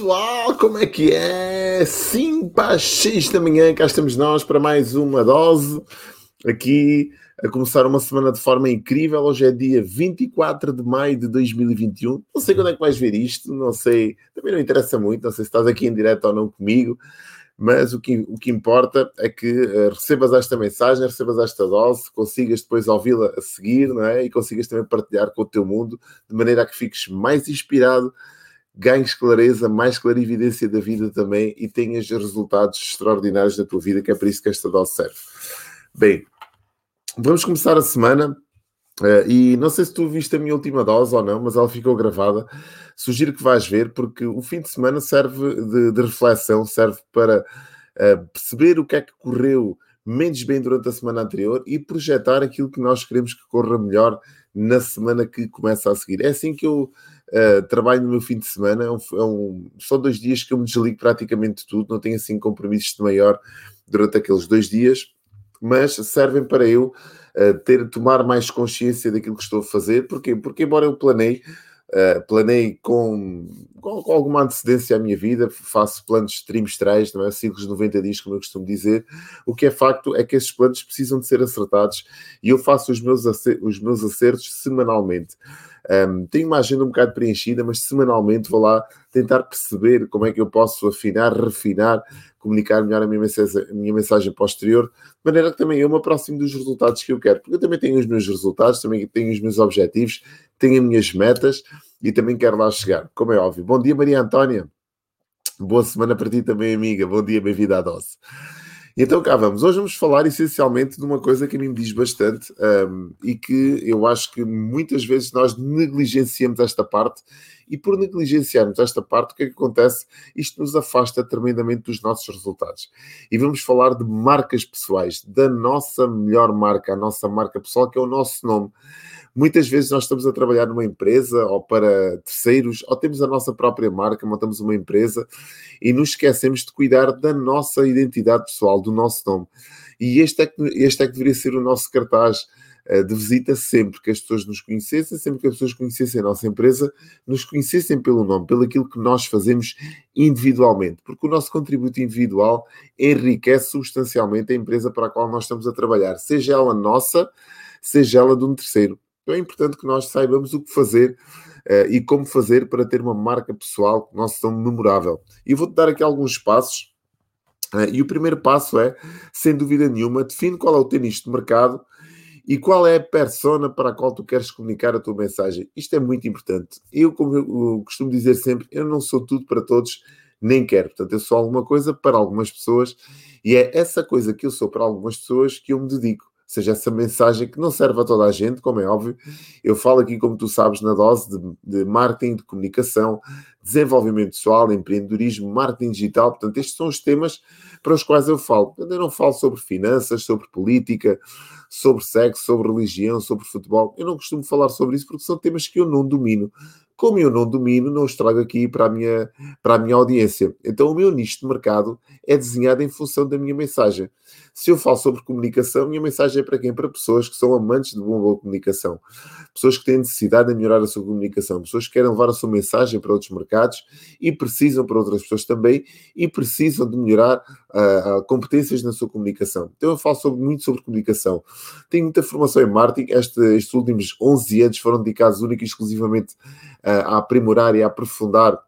Pessoal! Como é que é? 5 para as 6 da manhã, cá estamos nós para mais uma dose. Aqui a começar uma semana de forma incrível. Hoje é dia 24 de maio de 2021. Não sei quando é que vais ver isto, não sei, também não interessa muito, não sei se estás aqui em direto ou não comigo, mas o que, o que importa é que uh, recebas esta mensagem, recebas esta dose, consigas depois ouvi-la a seguir, não é? E consigas também partilhar com o teu mundo, de maneira a que fiques mais inspirado, ganhes clareza, mais clarividência da vida também e tenhas resultados extraordinários da tua vida, que é para isso que esta dose serve. Bem, vamos começar a semana. Uh, e não sei se tu viste a minha última dose ou não, mas ela ficou gravada. Sugiro que vais ver, porque o fim de semana serve de, de reflexão, serve para uh, perceber o que é que correu menos bem durante a semana anterior e projetar aquilo que nós queremos que corra melhor na semana que começa a seguir. É assim que eu uh, trabalho no meu fim de semana. É um, é um, são dois dias que eu me desligo praticamente de tudo, não tenho assim compromissos de maior durante aqueles dois dias, mas servem para eu uh, ter, tomar mais consciência daquilo que estou a fazer. Porquê? Porque embora eu planei, Uh, planei com, com, com, alguma antecedência a minha vida, faço planos trimestrais, não é? Ciclos de 90 dias, como eu costumo dizer. O que é facto é que esses planos precisam de ser acertados e eu faço os meus, os meus acertos semanalmente. Um, tenho uma agenda um bocado preenchida, mas semanalmente vou lá tentar perceber como é que eu posso afinar, refinar, comunicar melhor a minha mensagem, a minha mensagem posterior, de maneira que também eu me aproximo dos resultados que eu quero, porque eu também tenho os meus resultados, também tenho os meus objetivos, tenho as minhas metas e também quero lá chegar, como é óbvio. Bom dia, Maria Antónia. Boa semana para ti também, amiga. Bom dia, bem-vinda à dose. Então cá vamos. Hoje vamos falar essencialmente de uma coisa que a mim me diz bastante um, e que eu acho que muitas vezes nós negligenciamos esta parte e por negligenciarmos esta parte, o que é que acontece? Isto nos afasta tremendamente dos nossos resultados. E vamos falar de marcas pessoais, da nossa melhor marca, a nossa marca pessoal, que é o nosso nome. Muitas vezes nós estamos a trabalhar numa empresa ou para terceiros, ou temos a nossa própria marca, montamos uma empresa e nos esquecemos de cuidar da nossa identidade pessoal, do nosso nome. E este é que, este é que deveria ser o nosso cartaz eh, de visita sempre que as pessoas nos conhecessem, sempre que as pessoas conhecessem a nossa empresa, nos conhecessem pelo nome, pelo aquilo que nós fazemos individualmente, porque o nosso contributo individual enriquece substancialmente a empresa para a qual nós estamos a trabalhar, seja ela nossa, seja ela de um terceiro. Então é importante que nós saibamos o que fazer uh, e como fazer para ter uma marca pessoal que nós somos memorável. E vou-te dar aqui alguns passos. Uh, e o primeiro passo é, sem dúvida nenhuma, define qual é o teu de mercado e qual é a persona para a qual tu queres comunicar a tua mensagem. Isto é muito importante. Eu, como eu costumo dizer sempre, eu não sou tudo para todos, nem quero. Portanto, eu sou alguma coisa para algumas pessoas e é essa coisa que eu sou para algumas pessoas que eu me dedico seja essa mensagem que não serve a toda a gente, como é óbvio. Eu falo aqui, como tu sabes, na dose de, de marketing, de comunicação, desenvolvimento pessoal, empreendedorismo, marketing digital. Portanto, estes são os temas para os quais eu falo. Eu não falo sobre finanças, sobre política, sobre sexo, sobre religião, sobre futebol. Eu não costumo falar sobre isso porque são temas que eu não domino como eu não domino, não os trago aqui para a minha, para a minha audiência. Então, o meu nicho de mercado é desenhado em função da minha mensagem. Se eu falo sobre comunicação, minha mensagem é para quem? Para pessoas que são amantes de uma boa comunicação, pessoas que têm necessidade de melhorar a sua comunicação, pessoas que querem levar a sua mensagem para outros mercados e precisam para outras pessoas também e precisam de melhorar uh, competências na sua comunicação. Então, eu falo sobre, muito sobre comunicação. Tenho muita formação em marketing. Este, estes últimos 11 anos foram dedicados única e exclusivamente uh, a aprimorar e a aprofundar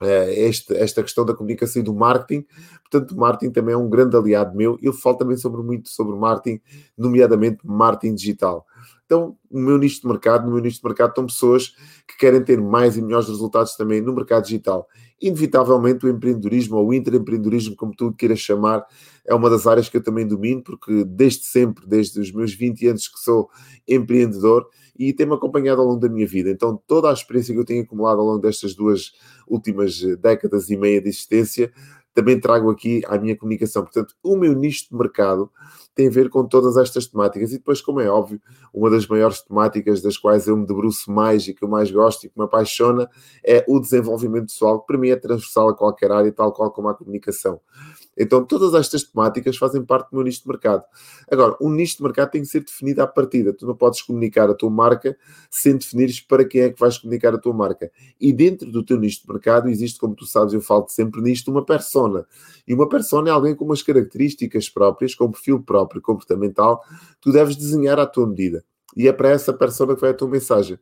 eh, este, esta questão da comunicação e do marketing. Portanto, o marketing também é um grande aliado meu. Eu falo também sobre muito sobre marketing, nomeadamente marketing digital. Então, no meu nicho de mercado, no meu nicho de mercado estão pessoas que querem ter mais e melhores resultados também no mercado digital. Inevitavelmente, o empreendedorismo ou o intraempreendedorismo, como tu queiras chamar, é uma das áreas que eu também domino, porque desde sempre, desde os meus 20 anos que sou empreendedor, e tem-me acompanhado ao longo da minha vida. Então, toda a experiência que eu tenho acumulado ao longo destas duas últimas décadas e meia de existência, também trago aqui à minha comunicação. Portanto, o meu nicho de mercado tem a ver com todas estas temáticas. E depois, como é óbvio, uma das maiores temáticas das quais eu me debruço mais e que eu mais gosto e que me apaixona é o desenvolvimento pessoal, que para mim é transversal a qualquer área, tal qual como a comunicação. Então, todas estas temáticas fazem parte do meu nicho de mercado. Agora, um nicho de mercado tem que ser definido à partida. Tu não podes comunicar a tua marca sem definires para quem é que vais comunicar a tua marca. E dentro do teu nicho de mercado existe, como tu sabes, eu falo sempre nisto, uma persona. E uma persona é alguém com umas características próprias, com um perfil próprio, comportamental, tu deves desenhar à tua medida. E é para essa persona que vai a tua mensagem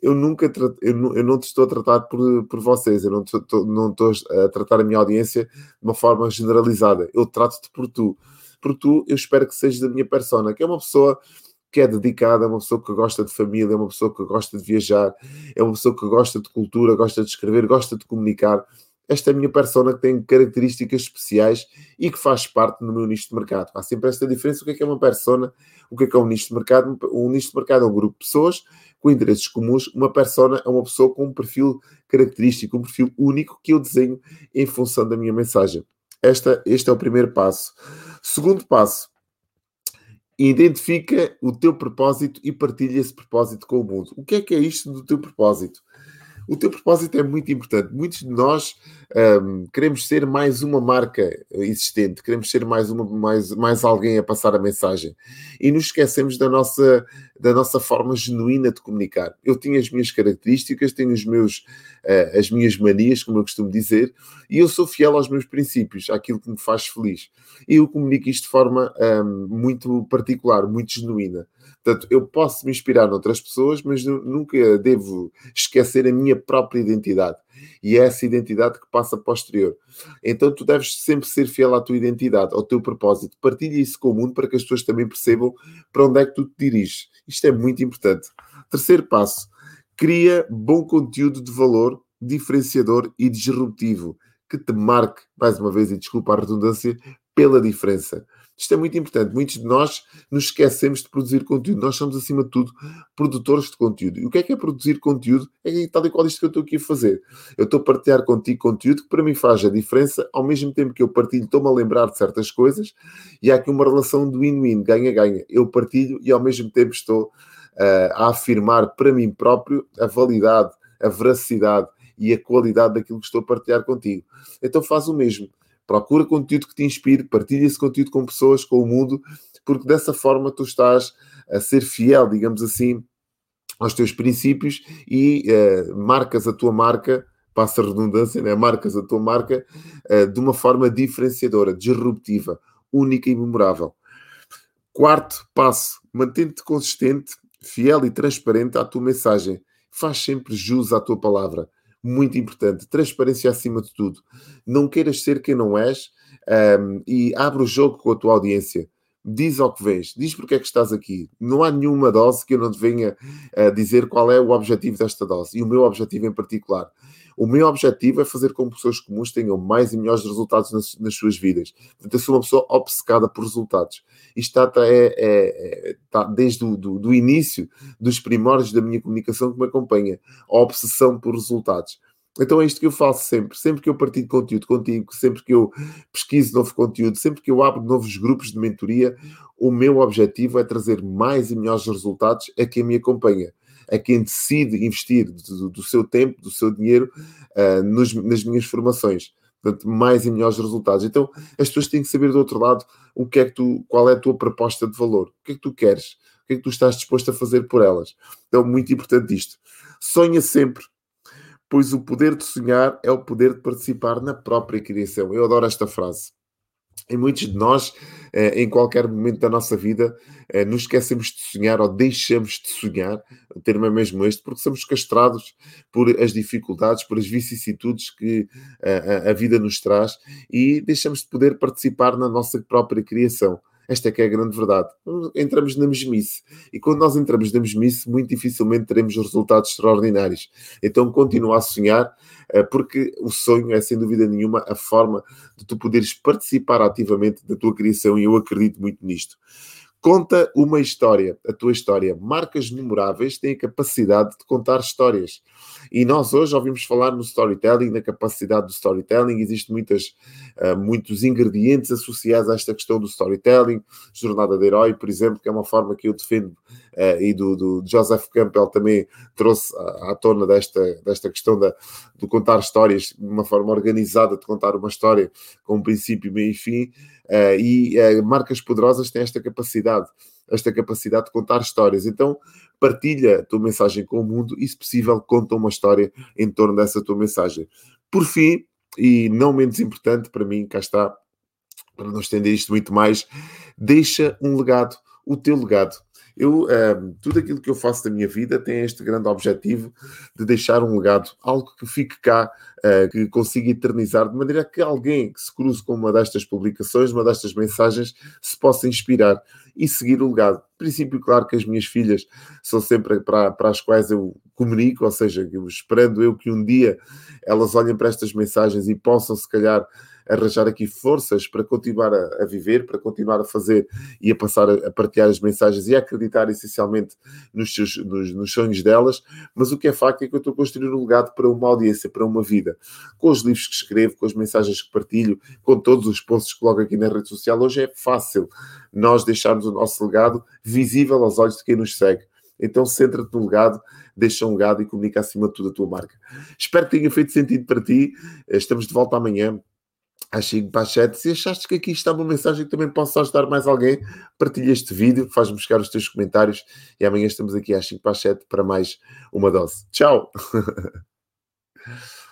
eu nunca eu não, eu não te estou a tratar por, por vocês, eu não estou, não estou a tratar a minha audiência de uma forma generalizada, eu trato-te por tu. Por tu, eu espero que sejas da minha persona, que é uma pessoa que é dedicada, é uma pessoa que gosta de família, é uma pessoa que gosta de viajar, é uma pessoa que gosta de cultura, gosta de escrever, gosta de comunicar. Esta é minha persona que tem características especiais e que faz parte do meu nicho de mercado. Há sempre esta diferença. O que é que é uma persona? O que é que é um nicho de mercado? Um nicho de mercado é um grupo de pessoas com interesses comuns. Uma persona é uma pessoa com um perfil característico, um perfil único que eu desenho em função da minha mensagem. Esta, este é o primeiro passo. Segundo passo, identifica o teu propósito e partilha esse propósito com o mundo. O que é que é isto do teu propósito? O teu propósito é muito importante. Muitos de nós um, queremos ser mais uma marca existente, queremos ser mais, uma, mais, mais alguém a passar a mensagem e nos esquecemos da nossa, da nossa forma genuína de comunicar. Eu tenho as minhas características, tenho os meus, uh, as minhas manias, como eu costumo dizer, e eu sou fiel aos meus princípios, àquilo que me faz feliz. E eu comunico isto de forma um, muito particular, muito genuína. Portanto, eu posso me inspirar noutras pessoas, mas nunca devo esquecer a minha própria identidade. E é essa identidade que passa posterior. Então, tu deves sempre ser fiel à tua identidade, ao teu propósito. Partilha isso com o mundo para que as pessoas também percebam para onde é que tu te diriges. Isto é muito importante. Terceiro passo: cria bom conteúdo de valor, diferenciador e disruptivo, que te marque, mais uma vez, e desculpa a redundância, pela diferença. Isto é muito importante. Muitos de nós nos esquecemos de produzir conteúdo. Nós somos, acima de tudo, produtores de conteúdo. E o que é que é produzir conteúdo? É tal e qual isto que eu estou aqui a fazer. Eu estou a partilhar contigo conteúdo que para mim faz a diferença. Ao mesmo tempo que eu partilho, estou-me a lembrar de certas coisas. E há aqui uma relação de win-win, ganha-ganha. Eu partilho e ao mesmo tempo estou uh, a afirmar para mim próprio a validade, a veracidade e a qualidade daquilo que estou a partilhar contigo. Então faz o mesmo procura conteúdo que te inspire, partilha esse conteúdo com pessoas, com o mundo, porque dessa forma tu estás a ser fiel, digamos assim, aos teus princípios e uh, marcas a tua marca, passa a redundância, né? marcas a tua marca uh, de uma forma diferenciadora, disruptiva, única e memorável. Quarto passo, mantente-te consistente, fiel e transparente à tua mensagem. Faz sempre jus à tua palavra muito importante. Transparência acima de tudo. Não queiras ser quem não és um, e abre o jogo com a tua audiência. Diz ao que vens, diz porque é que estás aqui. Não há nenhuma dose que eu não te venha uh, dizer qual é o objetivo desta dose e o meu objetivo em particular. O meu objetivo é fazer com que pessoas comuns tenham mais e melhores resultados nas, nas suas vidas. Portanto, eu sou uma pessoa obcecada por resultados. Isto está, é, é, está desde o do, do início dos primórdios da minha comunicação que me acompanha. A obsessão por resultados. Então é isto que eu faço sempre. Sempre que eu partilho conteúdo contigo, sempre que eu pesquiso novo conteúdo, sempre que eu abro novos grupos de mentoria, o meu objetivo é trazer mais e melhores resultados a quem me acompanha a quem decide investir do, do seu tempo, do seu dinheiro uh, nos, nas minhas formações. Portanto, mais e melhores resultados. Então, as pessoas têm que saber do outro lado o que é que tu, qual é a tua proposta de valor, o que é que tu queres, o que é que tu estás disposto a fazer por elas. Então, muito importante isto. Sonha sempre, pois o poder de sonhar é o poder de participar na própria criação. Eu adoro esta frase. E muitos de nós, eh, em qualquer momento da nossa vida, eh, nos esquecemos de sonhar ou deixamos de sonhar, o termo é mesmo este, porque somos castrados por as dificuldades, por as vicissitudes que eh, a vida nos traz e deixamos de poder participar na nossa própria criação. Esta é que é a grande verdade. Entramos na mesmice. E quando nós entramos na mesmice, muito dificilmente teremos resultados extraordinários. Então, continua a sonhar, eh, porque o sonho é, sem dúvida nenhuma, a forma de tu poderes participar ativamente da tua criação, e eu acredito muito nisto. Conta uma história, a tua história. Marcas memoráveis têm a capacidade de contar histórias. E nós hoje ouvimos falar no storytelling, na capacidade do storytelling. Existem muitas, uh, muitos ingredientes associados a esta questão do storytelling. Jornada de herói, por exemplo, que é uma forma que eu defendo uh, e do, do, Joseph Campbell também trouxe à, tona desta, desta questão da, de contar histórias, de uma forma organizada de contar uma história com um princípio, meio e fim, uh, e uh, marcas poderosas têm esta capacidade, esta capacidade de contar histórias. Então, partilha a tua mensagem com o mundo e, se possível, conta uma história em torno dessa tua mensagem. Por fim, e não menos importante para mim, cá está, para não estender isto muito mais, deixa um legado, o teu legado. Eu, uh, tudo aquilo que eu faço da minha vida tem este grande objetivo de deixar um legado, algo que fique cá, uh, que consiga eternizar, de maneira que alguém que se cruze com uma destas publicações, uma destas mensagens, se possa inspirar e seguir o legado. princípio, claro que as minhas filhas são sempre para, para as quais eu comunico, ou seja, eu, esperando eu que um dia elas olhem para estas mensagens e possam, se calhar, arranjar aqui forças para continuar a, a, viver, para continuar a fazer e a passar a, a, partilhar as mensagens e a acreditar essencialmente nos, seus, nos, nos, sonhos delas. Mas o que é facto é que eu estou a construir um legado para uma audiência, para uma vida. Com os livros que escrevo, com as mensagens que partilho, com todos os posts que coloco aqui na rede social, hoje é fácil nós deixarmos o nosso legado visível aos olhos de quem nos segue. Então centra-te no legado, deixa um legado e comunica acima de tudo a tua marca. Espero que tenha feito sentido para ti. Estamos de volta amanhã às 5 para as 7. Se achaste que aqui está uma mensagem que também possa ajudar mais alguém, partilha este vídeo, faz-me chegar os teus comentários e amanhã estamos aqui às 5 para as 7 para mais uma dose. Tchau!